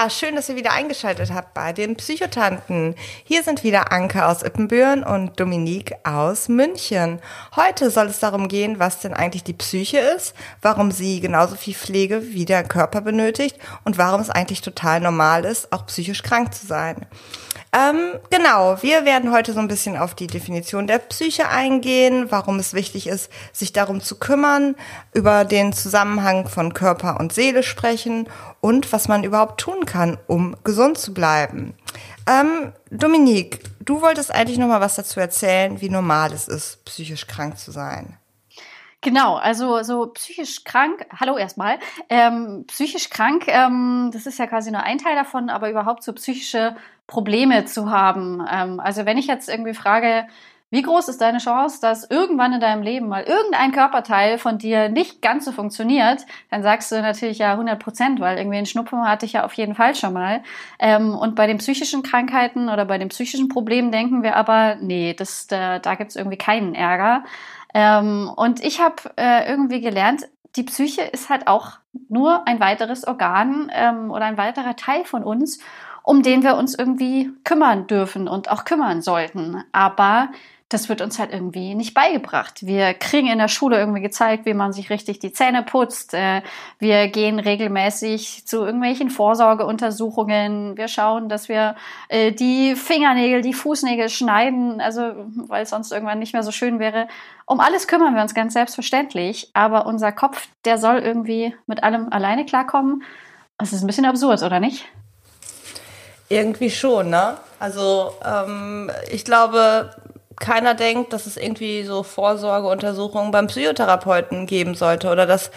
Ja, schön, dass ihr wieder eingeschaltet habt bei den Psychotanten. Hier sind wieder Anke aus Ippenbüren und Dominique aus München. Heute soll es darum gehen, was denn eigentlich die Psyche ist, warum sie genauso viel Pflege wie der Körper benötigt und warum es eigentlich total normal ist, auch psychisch krank zu sein. Ähm, genau, wir werden heute so ein bisschen auf die Definition der Psyche eingehen, warum es wichtig ist, sich darum zu kümmern, über den Zusammenhang von Körper und Seele sprechen und was man überhaupt tun kann, um gesund zu bleiben. Ähm, Dominique, du wolltest eigentlich noch mal was dazu erzählen, wie normal es ist, psychisch krank zu sein. Genau, also so psychisch krank, hallo erstmal, ähm, psychisch krank, ähm, das ist ja quasi nur ein Teil davon, aber überhaupt so psychische Probleme zu haben. Ähm, also wenn ich jetzt irgendwie frage, wie groß ist deine Chance, dass irgendwann in deinem Leben mal irgendein Körperteil von dir nicht ganz so funktioniert, dann sagst du natürlich ja 100 Prozent, weil irgendwie ein Schnupfen hatte ich ja auf jeden Fall schon mal. Ähm, und bei den psychischen Krankheiten oder bei den psychischen Problemen denken wir aber, nee, das, da, da gibt es irgendwie keinen Ärger. Ähm, und ich habe äh, irgendwie gelernt, die Psyche ist halt auch nur ein weiteres Organ ähm, oder ein weiterer Teil von uns um den wir uns irgendwie kümmern dürfen und auch kümmern sollten. Aber das wird uns halt irgendwie nicht beigebracht. Wir kriegen in der Schule irgendwie gezeigt, wie man sich richtig die Zähne putzt. Äh, wir gehen regelmäßig zu irgendwelchen Vorsorgeuntersuchungen. Wir schauen, dass wir äh, die Fingernägel, die Fußnägel schneiden, also weil es sonst irgendwann nicht mehr so schön wäre. Um alles kümmern wir uns ganz selbstverständlich. Aber unser Kopf, der soll irgendwie mit allem alleine klarkommen. Das ist ein bisschen absurd, oder nicht? Irgendwie schon, ne? Also ähm, ich glaube, keiner denkt, dass es irgendwie so Vorsorgeuntersuchungen beim Psychotherapeuten geben sollte oder das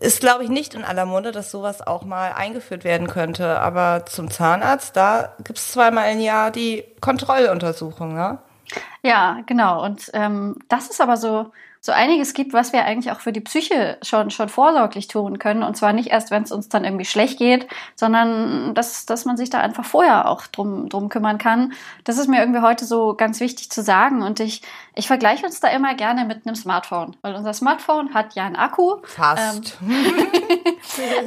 ist, glaube ich, nicht in aller Munde, dass sowas auch mal eingeführt werden könnte. Aber zum Zahnarzt, da gibt es zweimal im Jahr die Kontrolluntersuchung, ne? Ja, genau. Und ähm, das ist aber so so einiges gibt, was wir eigentlich auch für die Psyche schon, schon vorsorglich tun können. Und zwar nicht erst, wenn es uns dann irgendwie schlecht geht, sondern dass, dass man sich da einfach vorher auch drum, drum kümmern kann. Das ist mir irgendwie heute so ganz wichtig zu sagen. Und ich, ich vergleiche uns da immer gerne mit einem Smartphone, weil unser Smartphone hat ja einen Akku. Fast. Ähm,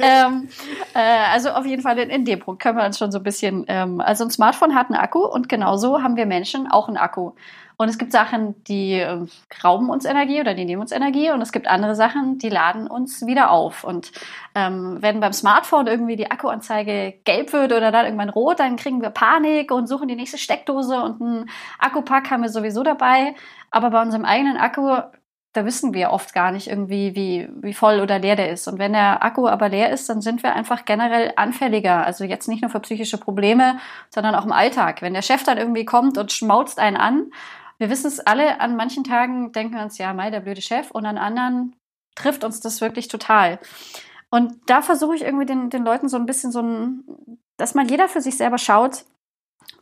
ähm, äh, also auf jeden Fall in, in, dem Punkt können wir uns schon so ein bisschen, ähm, also ein Smartphone hat einen Akku und genauso haben wir Menschen auch einen Akku. Und es gibt Sachen, die äh, rauben uns Energie oder die nehmen uns Energie und es gibt andere Sachen, die laden uns wieder auf. Und ähm, wenn beim Smartphone irgendwie die Akkuanzeige gelb wird oder dann irgendwann rot, dann kriegen wir Panik und suchen die nächste Steckdose und einen Akkupack haben wir sowieso dabei. Aber bei unserem eigenen Akku da wissen wir oft gar nicht irgendwie, wie, wie voll oder leer der ist. Und wenn der Akku aber leer ist, dann sind wir einfach generell anfälliger. Also jetzt nicht nur für psychische Probleme, sondern auch im Alltag. Wenn der Chef dann irgendwie kommt und schmauzt einen an wir wissen es alle, an manchen Tagen denken wir uns, ja, Mai, der blöde Chef, und an anderen trifft uns das wirklich total. Und da versuche ich irgendwie den, den Leuten so ein bisschen so ein, dass mal jeder für sich selber schaut,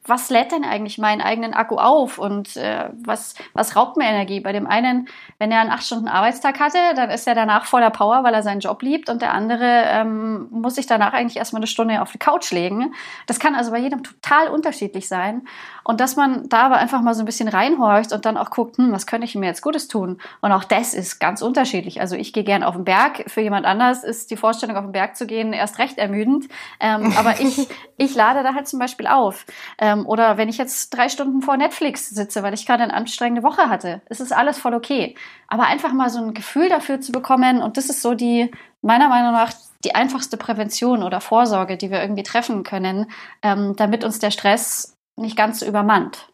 was lädt denn eigentlich meinen eigenen Akku auf und äh, was, was raubt mir Energie? Bei dem einen, wenn er einen acht Stunden Arbeitstag hatte, dann ist er danach voller Power, weil er seinen Job liebt und der andere ähm, muss sich danach eigentlich erstmal eine Stunde auf die Couch legen. Das kann also bei jedem total unterschiedlich sein und dass man da aber einfach mal so ein bisschen reinhorcht und dann auch guckt, hm, was könnte ich mir jetzt Gutes tun? Und auch das ist ganz unterschiedlich. Also ich gehe gern auf den Berg, für jemand anders ist die Vorstellung, auf den Berg zu gehen, erst recht ermüdend, ähm, aber ich, ich lade da halt zum Beispiel auf. Ähm, ähm, oder wenn ich jetzt drei Stunden vor Netflix sitze, weil ich gerade eine anstrengende Woche hatte. Es ist alles voll okay. Aber einfach mal so ein Gefühl dafür zu bekommen, und das ist so die, meiner Meinung nach, die einfachste Prävention oder Vorsorge, die wir irgendwie treffen können, ähm, damit uns der Stress nicht ganz so übermannt.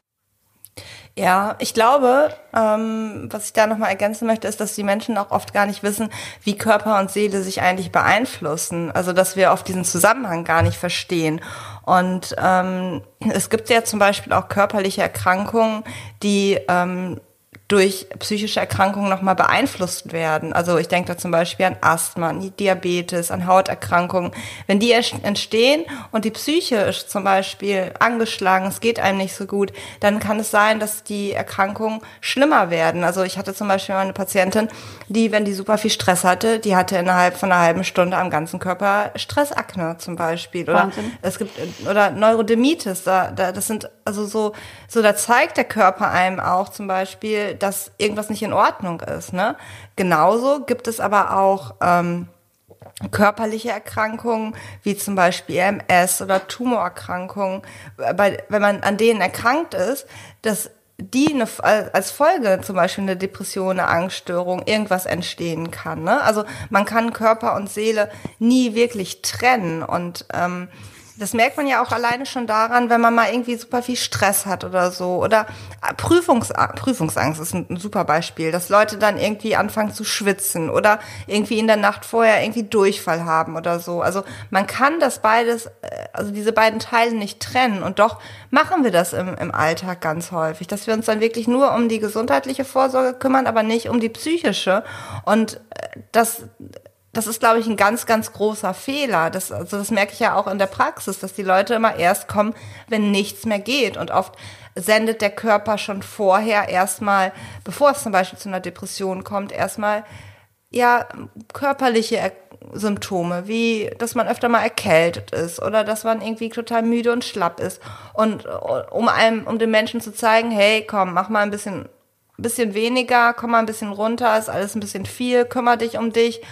Ja, ich glaube, ähm, was ich da nochmal ergänzen möchte, ist, dass die Menschen auch oft gar nicht wissen, wie Körper und Seele sich eigentlich beeinflussen. Also, dass wir oft diesen Zusammenhang gar nicht verstehen. Und ähm, es gibt ja zum Beispiel auch körperliche Erkrankungen, die ähm, durch psychische Erkrankungen nochmal beeinflusst werden. Also ich denke da zum Beispiel an Asthma, an Diabetes, an Hauterkrankungen. Wenn die entstehen und die Psyche ist zum Beispiel angeschlagen, es geht einem nicht so gut, dann kann es sein, dass die Erkrankungen schlimmer werden. Also ich hatte zum Beispiel mal eine Patientin, die, wenn die super viel Stress hatte, die hatte innerhalb von einer halben Stunde am ganzen Körper Stressakne zum Beispiel. Oder Wahnsinn. es gibt oder Neurodermitis. Da, da, das sind also so, so da zeigt der Körper einem auch zum Beispiel, dass irgendwas nicht in Ordnung ist. Ne? Genauso gibt es aber auch ähm, körperliche Erkrankungen, wie zum Beispiel MS oder Tumorerkrankungen, bei, wenn man an denen erkrankt ist, dass die eine, als Folge zum Beispiel eine Depression, eine Angststörung, irgendwas entstehen kann. Ne? Also man kann Körper und Seele nie wirklich trennen und ähm, das merkt man ja auch alleine schon daran, wenn man mal irgendwie super viel Stress hat oder so. Oder Prüfungs Prüfungsangst ist ein, super Beispiel, dass Leute dann irgendwie anfangen zu schwitzen oder irgendwie in der Nacht vorher irgendwie Durchfall haben oder so. Also man kann das beides, äh, also diese beiden Teile nicht trennen. Und doch machen wir das im, im Alltag ganz häufig, dass wir uns dann wirklich nur um die gesundheitliche Vorsorge kümmern, aber nicht um die psychische. Und äh, das das ist, glaube ich, ein ganz, ganz großer Fehler. Das, also das merke ich ja auch in der Praxis, dass die Leute immer erst kommen, wenn nichts mehr geht. Und oft sendet der Körper schon vorher erstmal, bevor es zum Beispiel zu einer Depression kommt, erstmal ja körperliche Symptome, wie dass man öfter mal erkältet ist oder dass man irgendwie total müde und schlapp ist. Und um einem, um den Menschen zu zeigen, hey, komm, mach mal ein bisschen, bisschen weniger, komm mal ein bisschen runter, ist alles ein bisschen viel, kümmere dich um dich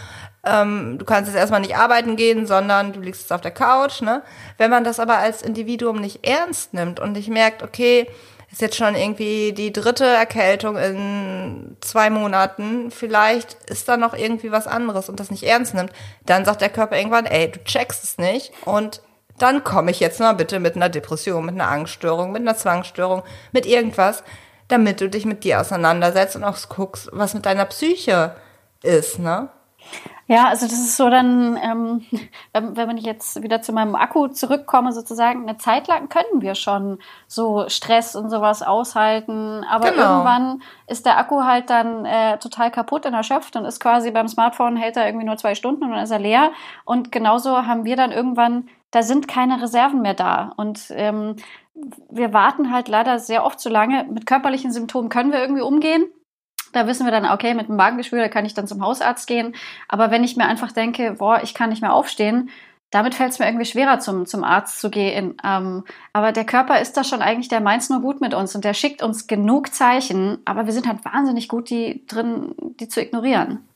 ähm, du kannst jetzt erstmal nicht arbeiten gehen, sondern du liegst jetzt auf der Couch. Ne? Wenn man das aber als Individuum nicht ernst nimmt und nicht merkt, okay, ist jetzt schon irgendwie die dritte Erkältung in zwei Monaten, vielleicht ist da noch irgendwie was anderes und das nicht ernst nimmt, dann sagt der Körper irgendwann, ey, du checkst es nicht und dann komme ich jetzt mal bitte mit einer Depression, mit einer Angststörung, mit einer Zwangsstörung, mit irgendwas, damit du dich mit dir auseinandersetzt und auch guckst, was mit deiner Psyche ist, ne? Ja, also das ist so dann, ähm, wenn, wenn ich jetzt wieder zu meinem Akku zurückkomme, sozusagen, eine Zeit lang können wir schon so Stress und sowas aushalten, aber genau. irgendwann ist der Akku halt dann äh, total kaputt und erschöpft und ist quasi beim Smartphone hält er irgendwie nur zwei Stunden und dann ist er leer. Und genauso haben wir dann irgendwann, da sind keine Reserven mehr da. Und ähm, wir warten halt leider sehr oft zu lange. Mit körperlichen Symptomen können wir irgendwie umgehen. Da wissen wir dann, okay, mit dem Magengeschwür, da kann ich dann zum Hausarzt gehen. Aber wenn ich mir einfach denke, boah, ich kann nicht mehr aufstehen, damit fällt es mir irgendwie schwerer, zum, zum Arzt zu gehen. Ähm, aber der Körper ist da schon eigentlich, der meint nur gut mit uns und der schickt uns genug Zeichen, aber wir sind halt wahnsinnig gut die drin, die zu ignorieren.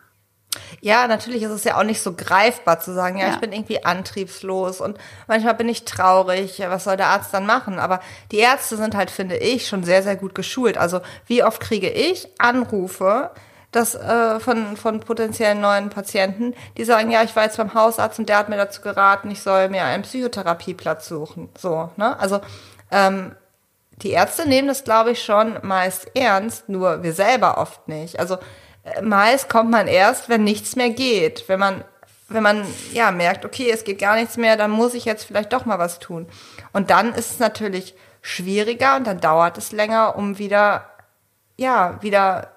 Ja, natürlich ist es ja auch nicht so greifbar zu sagen, ja, ja, ich bin irgendwie antriebslos und manchmal bin ich traurig, was soll der Arzt dann machen? Aber die Ärzte sind halt, finde ich, schon sehr, sehr gut geschult. Also wie oft kriege ich Anrufe, das äh, von, von potenziellen neuen Patienten, die sagen, ja, ich war jetzt beim Hausarzt und der hat mir dazu geraten, ich soll mir einen Psychotherapieplatz suchen. So, ne? Also ähm, die Ärzte nehmen das, glaube ich, schon meist ernst, nur wir selber oft nicht. Also meist kommt man erst, wenn nichts mehr geht. Wenn man, wenn man ja merkt, okay, es geht gar nichts mehr, dann muss ich jetzt vielleicht doch mal was tun. Und dann ist es natürlich schwieriger und dann dauert es länger, um wieder, ja, wieder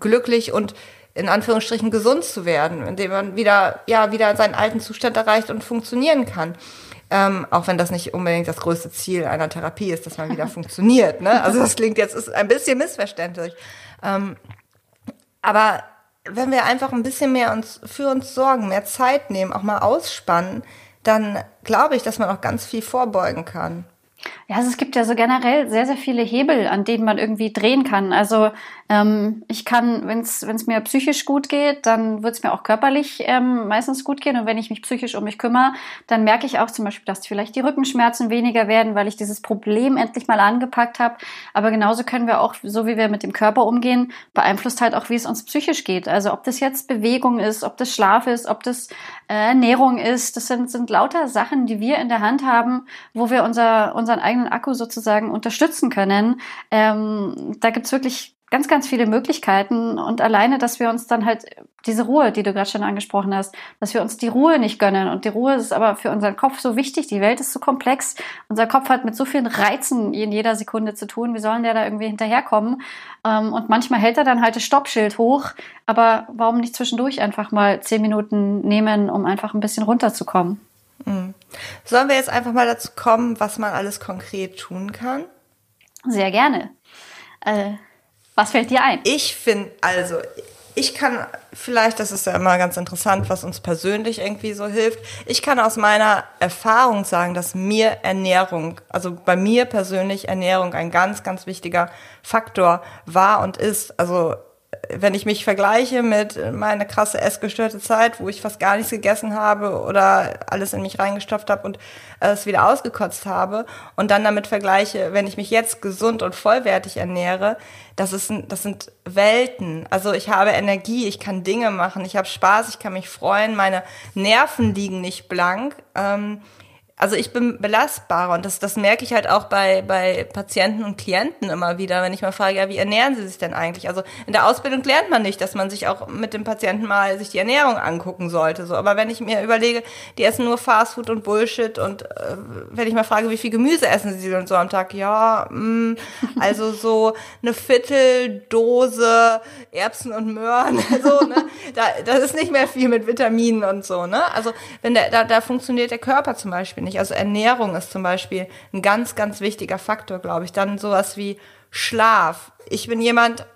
glücklich und in Anführungsstrichen gesund zu werden, indem man wieder, ja, wieder seinen alten Zustand erreicht und funktionieren kann. Ähm, auch wenn das nicht unbedingt das größte Ziel einer Therapie ist, dass man wieder funktioniert. Ne? Also das klingt jetzt ist ein bisschen missverständlich. Ähm, aber wenn wir einfach ein bisschen mehr uns für uns sorgen, mehr Zeit nehmen, auch mal ausspannen, dann glaube ich, dass man auch ganz viel vorbeugen kann. Ja, also es gibt ja so generell sehr, sehr viele Hebel, an denen man irgendwie drehen kann. Also ähm, ich kann, wenn es mir psychisch gut geht, dann wird es mir auch körperlich ähm, meistens gut gehen. Und wenn ich mich psychisch um mich kümmere, dann merke ich auch zum Beispiel, dass vielleicht die Rückenschmerzen weniger werden, weil ich dieses Problem endlich mal angepackt habe. Aber genauso können wir auch, so wie wir mit dem Körper umgehen, beeinflusst halt auch, wie es uns psychisch geht. Also ob das jetzt Bewegung ist, ob das Schlaf ist, ob das äh, Ernährung ist, das sind, sind lauter Sachen, die wir in der Hand haben, wo wir unser, unseren eigenen Akku sozusagen unterstützen können. Ähm, da gibt's wirklich ganz, ganz viele Möglichkeiten und alleine, dass wir uns dann halt diese Ruhe, die du gerade schon angesprochen hast, dass wir uns die Ruhe nicht gönnen und die Ruhe ist aber für unseren Kopf so wichtig, die Welt ist so komplex, unser Kopf hat mit so vielen Reizen in jeder Sekunde zu tun, wie sollen der da irgendwie hinterherkommen ähm, und manchmal hält er dann halt das Stoppschild hoch, aber warum nicht zwischendurch einfach mal zehn Minuten nehmen, um einfach ein bisschen runterzukommen? Mhm. Sollen wir jetzt einfach mal dazu kommen, was man alles konkret tun kann? Sehr gerne. Äh, was fällt dir ein? Ich finde, also, ich kann vielleicht, das ist ja immer ganz interessant, was uns persönlich irgendwie so hilft. Ich kann aus meiner Erfahrung sagen, dass mir Ernährung, also bei mir persönlich Ernährung ein ganz, ganz wichtiger Faktor war und ist. Also wenn ich mich vergleiche mit meiner krasse essgestörte Zeit, wo ich fast gar nichts gegessen habe oder alles in mich reingestopft habe und es wieder ausgekotzt habe und dann damit vergleiche, wenn ich mich jetzt gesund und vollwertig ernähre, das ist das sind Welten. Also ich habe Energie, ich kann Dinge machen, ich habe Spaß, ich kann mich freuen, meine Nerven liegen nicht blank. Ähm, also ich bin belastbarer und das, das merke ich halt auch bei, bei Patienten und Klienten immer wieder, wenn ich mal frage, ja, wie ernähren sie sich denn eigentlich? Also in der Ausbildung lernt man nicht, dass man sich auch mit dem Patienten mal sich die Ernährung angucken sollte. So, aber wenn ich mir überlege, die essen nur Fastfood und Bullshit und äh, wenn ich mal frage, wie viel Gemüse essen sie denn so am Tag? Ja, mh, mm, also so eine Vierteldose Erbsen und Möhren, so, ne? Da, das ist nicht mehr viel mit Vitaminen und so, ne? Also wenn der, da, da funktioniert der Körper zum Beispiel nicht. Also Ernährung ist zum Beispiel ein ganz, ganz wichtiger Faktor, glaube ich. Dann sowas wie Schlaf. Ich bin jemand,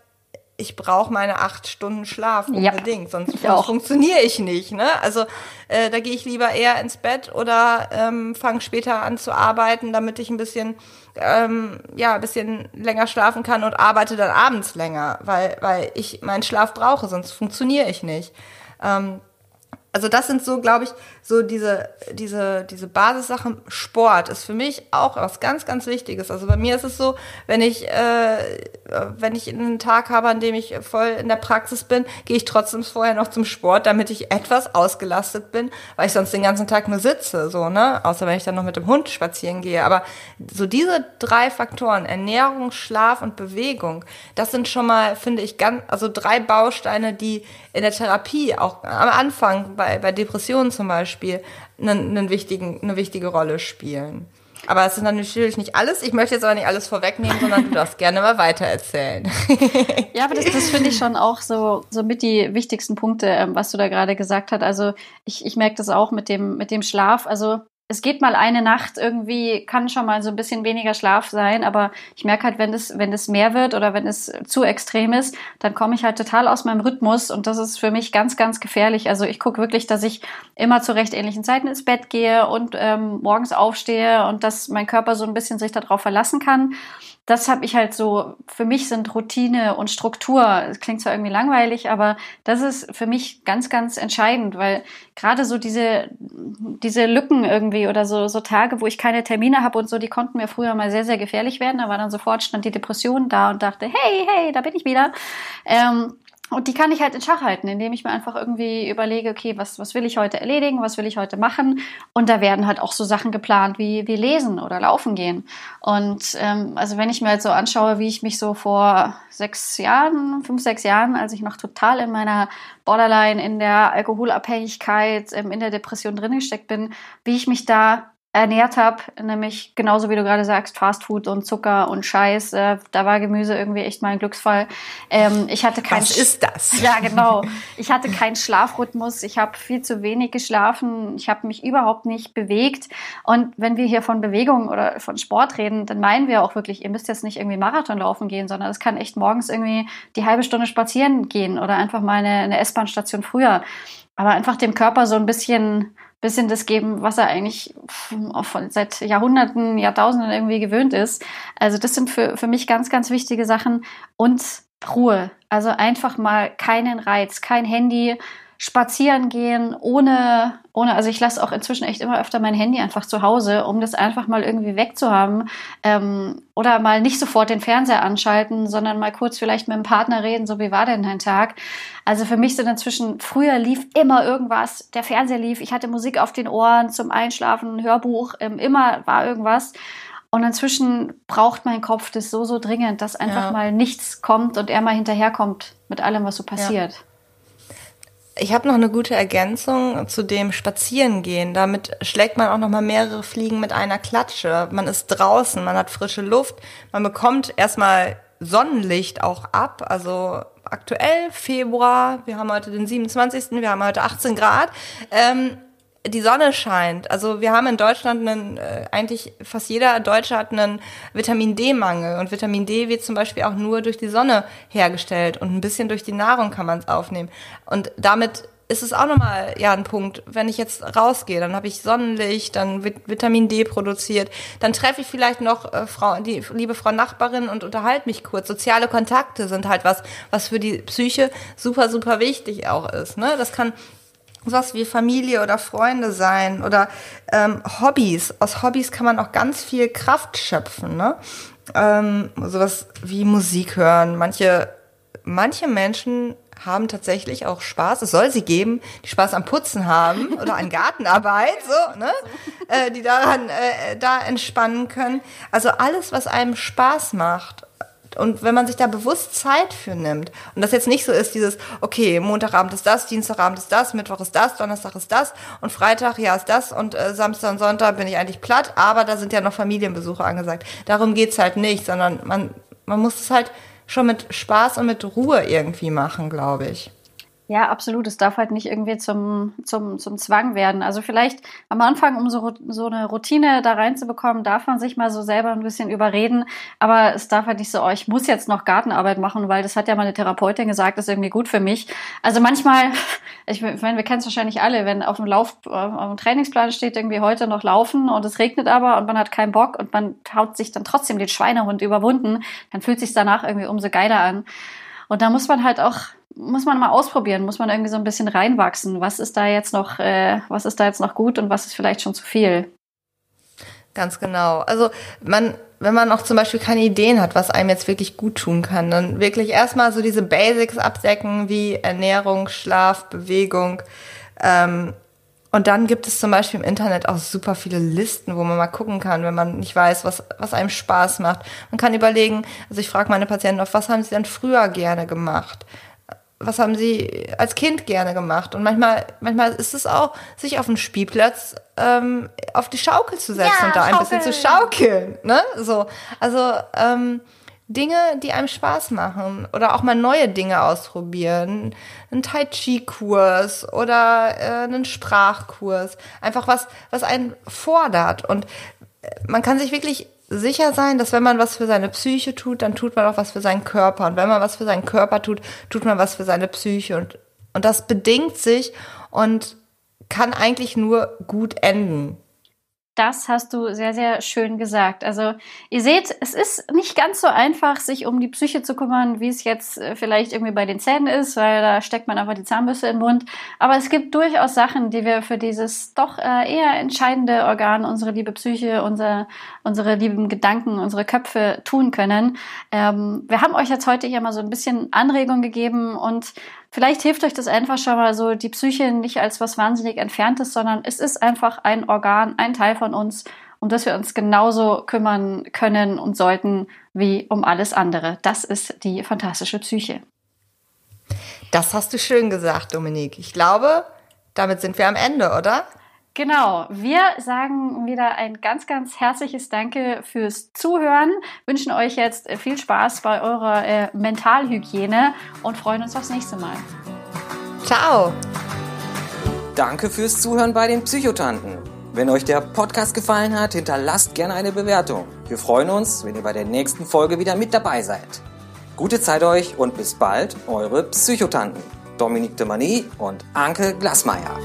ich brauche meine acht Stunden Schlaf unbedingt, ja, sonst, sonst funktioniere ich nicht. Ne? Also äh, da gehe ich lieber eher ins Bett oder ähm, fange später an zu arbeiten, damit ich ein bisschen ähm, ja ein bisschen länger schlafen kann und arbeite dann abends länger, weil weil ich meinen Schlaf brauche, sonst funktioniere ich nicht. Ähm, also das sind so, glaube ich, so diese, diese, diese Basissachen. Sport ist für mich auch was ganz, ganz Wichtiges. Also bei mir ist es so, wenn ich, äh, wenn ich einen Tag habe, an dem ich voll in der Praxis bin, gehe ich trotzdem vorher noch zum Sport, damit ich etwas ausgelastet bin, weil ich sonst den ganzen Tag nur sitze, so, ne? Außer wenn ich dann noch mit dem Hund spazieren gehe. Aber so diese drei Faktoren, Ernährung, Schlaf und Bewegung, das sind schon mal, finde ich, ganz, also drei Bausteine, die in der Therapie auch am Anfang bei, bei Depressionen zum Beispiel einen, einen wichtigen, eine wichtige Rolle spielen. Aber es ist natürlich nicht alles. Ich möchte jetzt aber nicht alles vorwegnehmen, sondern du darfst gerne mal weitererzählen. ja, aber das, das finde ich schon auch so, so mit die wichtigsten Punkte, ähm, was du da gerade gesagt hast. Also ich, ich merke das auch mit dem, mit dem Schlaf. Also es geht mal eine Nacht irgendwie, kann schon mal so ein bisschen weniger Schlaf sein, aber ich merke halt, wenn das, wenn das mehr wird oder wenn es zu extrem ist, dann komme ich halt total aus meinem Rhythmus und das ist für mich ganz, ganz gefährlich. Also ich gucke wirklich, dass ich immer zu recht ähnlichen Zeiten ins Bett gehe und ähm, morgens aufstehe und dass mein Körper so ein bisschen sich darauf verlassen kann das habe ich halt so, für mich sind Routine und Struktur, das klingt zwar irgendwie langweilig, aber das ist für mich ganz, ganz entscheidend, weil gerade so diese, diese Lücken irgendwie oder so, so Tage, wo ich keine Termine habe und so, die konnten mir früher mal sehr, sehr gefährlich werden. Da war dann sofort, stand die Depression da und dachte, hey, hey, da bin ich wieder. Ähm, und die kann ich halt in Schach halten, indem ich mir einfach irgendwie überlege, okay, was, was will ich heute erledigen, was will ich heute machen? Und da werden halt auch so Sachen geplant wie, wie lesen oder laufen gehen. Und ähm, also wenn ich mir halt so anschaue, wie ich mich so vor sechs Jahren, fünf, sechs Jahren, als ich noch total in meiner Borderline, in der Alkoholabhängigkeit, ähm, in der Depression drin gesteckt bin, wie ich mich da ernährt habe, nämlich genauso wie du gerade sagst, Fastfood und Zucker und Scheiß. Äh, da war Gemüse irgendwie echt mal ein Glücksfall. Ähm, ich hatte kein Was ist das? Ja, genau. Ich hatte keinen Schlafrhythmus. Ich habe viel zu wenig geschlafen. Ich habe mich überhaupt nicht bewegt. Und wenn wir hier von Bewegung oder von Sport reden, dann meinen wir auch wirklich, ihr müsst jetzt nicht irgendwie Marathon laufen gehen, sondern es kann echt morgens irgendwie die halbe Stunde spazieren gehen oder einfach mal eine, eine S-Bahn-Station früher. Aber einfach dem Körper so ein bisschen bisschen das geben, was er eigentlich seit Jahrhunderten, Jahrtausenden irgendwie gewöhnt ist. Also das sind für, für mich ganz, ganz wichtige Sachen. Und Ruhe. Also einfach mal keinen Reiz, kein Handy, spazieren gehen, ohne, ohne, also ich lasse auch inzwischen echt immer öfter mein Handy einfach zu Hause, um das einfach mal irgendwie wegzuhaben. Ähm, oder mal nicht sofort den Fernseher anschalten, sondern mal kurz vielleicht mit dem Partner reden, so wie war denn dein Tag? Also für mich sind inzwischen, früher lief immer irgendwas, der Fernseher lief, ich hatte Musik auf den Ohren zum Einschlafen, Hörbuch, ähm, immer war irgendwas. Und inzwischen braucht mein Kopf das so, so dringend, dass einfach Ja. mal nichts kommt und er mal hinterherkommt mit allem, was so passiert. Ich habe noch eine gute Ergänzung zu dem Spazierengehen. Damit schlägt man auch noch mal mehrere Fliegen mit einer Klatsche. Man ist draußen, man hat frische Luft, man bekommt erstmal Sonnenlicht auch ab. Also aktuell Februar, wir haben heute den 27., wir haben heute 18 Grad. Ähm, die Sonne scheint. Also wir haben in Deutschland einen, äh, eigentlich fast jeder Deutsche hat einen Vitamin D-Mangel und Vitamin D wird zum Beispiel auch nur durch die Sonne hergestellt und ein bisschen durch die Nahrung kann man es aufnehmen. Und damit ist es auch nochmal ja ein Punkt, wenn ich jetzt rausgehe, dann habe ich Sonnenlicht, dann wird Vitamin D produziert, dann treffe ich vielleicht noch äh, Frau, die liebe Frau Nachbarin und unterhalte mich kurz. Soziale Kontakte sind halt was, was für die Psyche super super wichtig auch ist. Ne? Das kann sowas wie Familie oder Freunde sein oder ähm, Hobbys. Aus Hobbys kann man auch ganz viel Kraft schöpfen. Ne? Ähm, sowas wie Musik hören. Manche, manche Menschen haben tatsächlich auch Spaß, es soll sie geben, die Spaß am Putzen haben oder an Gartenarbeit, so, ne? Äh, die daran äh, da entspannen können. Also alles, was einem Spaß macht und wenn man sich da bewusst Zeit für nimmt und das jetzt nicht so ist, dieses, okay, Montagabend ist das, Dienstagabend ist das, Mittwoch ist das, Donnerstag ist das und Freitag, ja, ist das und äh, Samstag und Sonntag bin ich eigentlich platt, aber da sind ja noch Familienbesuche angesagt. Darum geht's halt nicht, sondern man, man muss es halt schon mit Spaß und mit Ruhe irgendwie machen, glaube ich. Ja, absolut. Es darf halt nicht irgendwie zum, zum, zum Zwang werden. Also vielleicht am Anfang, um so, so eine Routine da reinzubekommen, darf man sich mal so selber ein bisschen überreden. Aber es darf halt nicht so, oh, ich muss jetzt noch Gartenarbeit machen, weil das hat ja meine Therapeutin gesagt, das ist irgendwie gut für mich. Also manchmal, ich meine, wir kennen es wahrscheinlich alle, wenn auf dem Lauf, auf dem Trainingsplan steht irgendwie heute noch laufen und es regnet aber und man hat keinen Bock und man haut sich dann trotzdem den Schweinehund überwunden, dann fühlt sich danach irgendwie umso geiler an. Und da muss man halt auch, muss man mal ausprobieren, muss man irgendwie so ein bisschen reinwachsen. Was ist da jetzt noch, äh, was ist da jetzt noch gut und was ist vielleicht schon zu viel? Ganz genau. Also man, wenn man auch zum Beispiel keine Ideen hat, was einem jetzt wirklich gut tun kann, dann wirklich erstmal so diese Basics abdecken wie Ernährung, Schlaf, Bewegung. Ähm, und dann gibt es zum Beispiel im Internet auch super viele Listen, wo man mal gucken kann, wenn man nicht weiß, was, was einem Spaß macht. Man kann überlegen, also ich frage meine Patienten oft, was haben sie denn früher gerne gemacht? was haben sie als Kind gerne gemacht? Und manchmal, manchmal ist es auch, sich auf den Spielplatz ähm, auf die Schaukel zu setzen Ja, und da ein bisschen zu schaukeln. schaukeln. Ne? So, also ähm, Dinge, die einem Spaß machen oder auch mal neue Dinge ausprobieren. Ein Tai Chi Kurs oder äh, einen Sprachkurs. Einfach was, was einen fordert. Und äh, man kann sich wirklich sicher sein, dass wenn man was für seine Psyche tut, dann tut man auch was für seinen Körper. Und wenn man was für seinen Körper tut, tut man was für seine Psyche. Und, und das bedingt sich und kann eigentlich nur gut enden. Das hast du sehr, sehr schön gesagt. Also ihr seht, es ist nicht ganz so einfach, sich um die Psyche zu kümmern, wie es jetzt äh, vielleicht irgendwie bei den Zähnen ist, weil da steckt man einfach die Zahnbürste den Mund. Aber es gibt durchaus Sachen, die wir für dieses doch äh, eher entscheidende Organ, unsere liebe Psyche, unser, unsere lieben Gedanken, unsere Köpfe tun können. Ähm, wir haben euch jetzt heute hier mal so ein bisschen Anregung gegeben und Vielleicht hilft euch das einfach schon mal so, die Psyche nicht als was wahnsinnig Entferntes, sondern es ist einfach ein Organ, ein Teil von uns, um das wir uns genauso kümmern können und sollten wie um alles andere. Das ist die fantastische Psyche. Das hast du schön gesagt, Dominik. Ich glaube, damit sind wir am Ende, oder? Genau, wir sagen wieder ein ganz, ganz herzliches Danke fürs Zuhören, wünschen euch jetzt viel Spaß bei eurer äh, Mentalhygiene und freuen uns aufs nächste Mal. Ciao. Danke fürs Zuhören bei den Psychotanten. Wenn euch der Podcast gefallen hat, hinterlasst gerne eine Bewertung. Wir freuen uns, wenn ihr bei der nächsten Folge wieder mit dabei seid. Gute Zeit euch und bis bald, eure Psychotanten. Dominique de Mani und Anke Glasmeier.